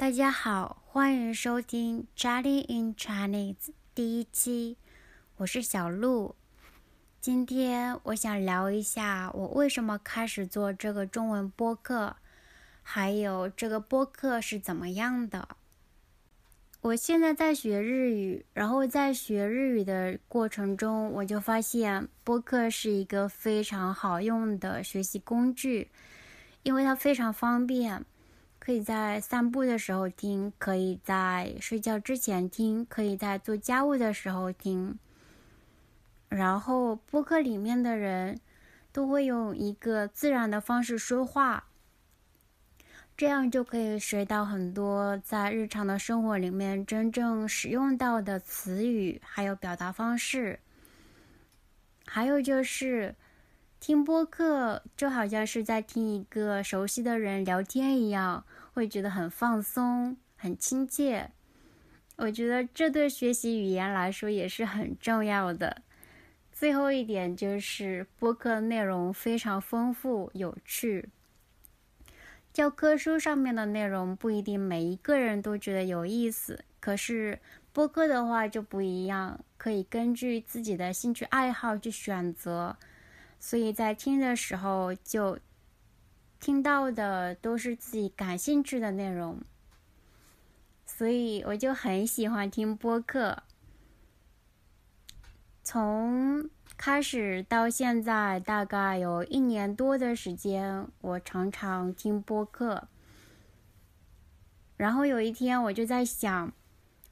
大家好，欢迎收听《Chatting in Chinese》第一期，我是小鹿。今天我想聊一下我为什么开始做这个中文播客，还有这个播客是怎么样的。我现在在学日语，然后在学日语的过程中，我就发现播客是一个非常好用的学习工具，因为它非常方便。可以在散步的时候听，可以在睡觉之前听，可以在做家务的时候听。然后播客里面的人都会用一个自然的方式说话，这样就可以学到很多在日常的生活里面真正使用到的词语，还有表达方式。还有就是。听播客就好像是在听一个熟悉的人聊天一样，会觉得很放松、很亲切。我觉得这对学习语言来说也是很重要的。最后一点就是播客内容非常丰富、有趣。教科书上面的内容不一定每一个人都觉得有意思，可是播客的话就不一样，可以根据自己的兴趣爱好去选择。所以在听的时候，就听到的都是自己感兴趣的内容，所以我就很喜欢听播客。从开始到现在，大概有一年多的时间，我常常听播客。然后有一天，我就在想，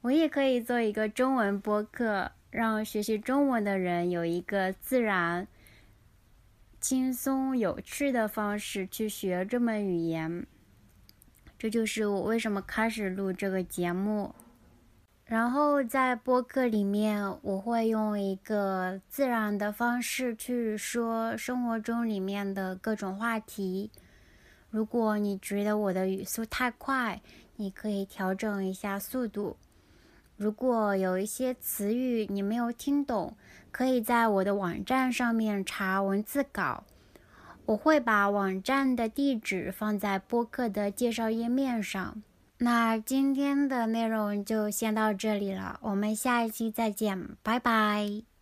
我也可以做一个中文播客，让学习中文的人有一个自然。轻松有趣的方式去学这门语言，这就是我为什么开始录这个节目。然后在播客里面，我会用一个自然的方式去说生活中里面的各种话题。如果你觉得我的语速太快，你可以调整一下速度。如果有一些词语你没有听懂，可以在我的网站上面查文字稿。我会把网站的地址放在播客的介绍页面上。那今天的内容就先到这里了，我们下一期再见，拜拜。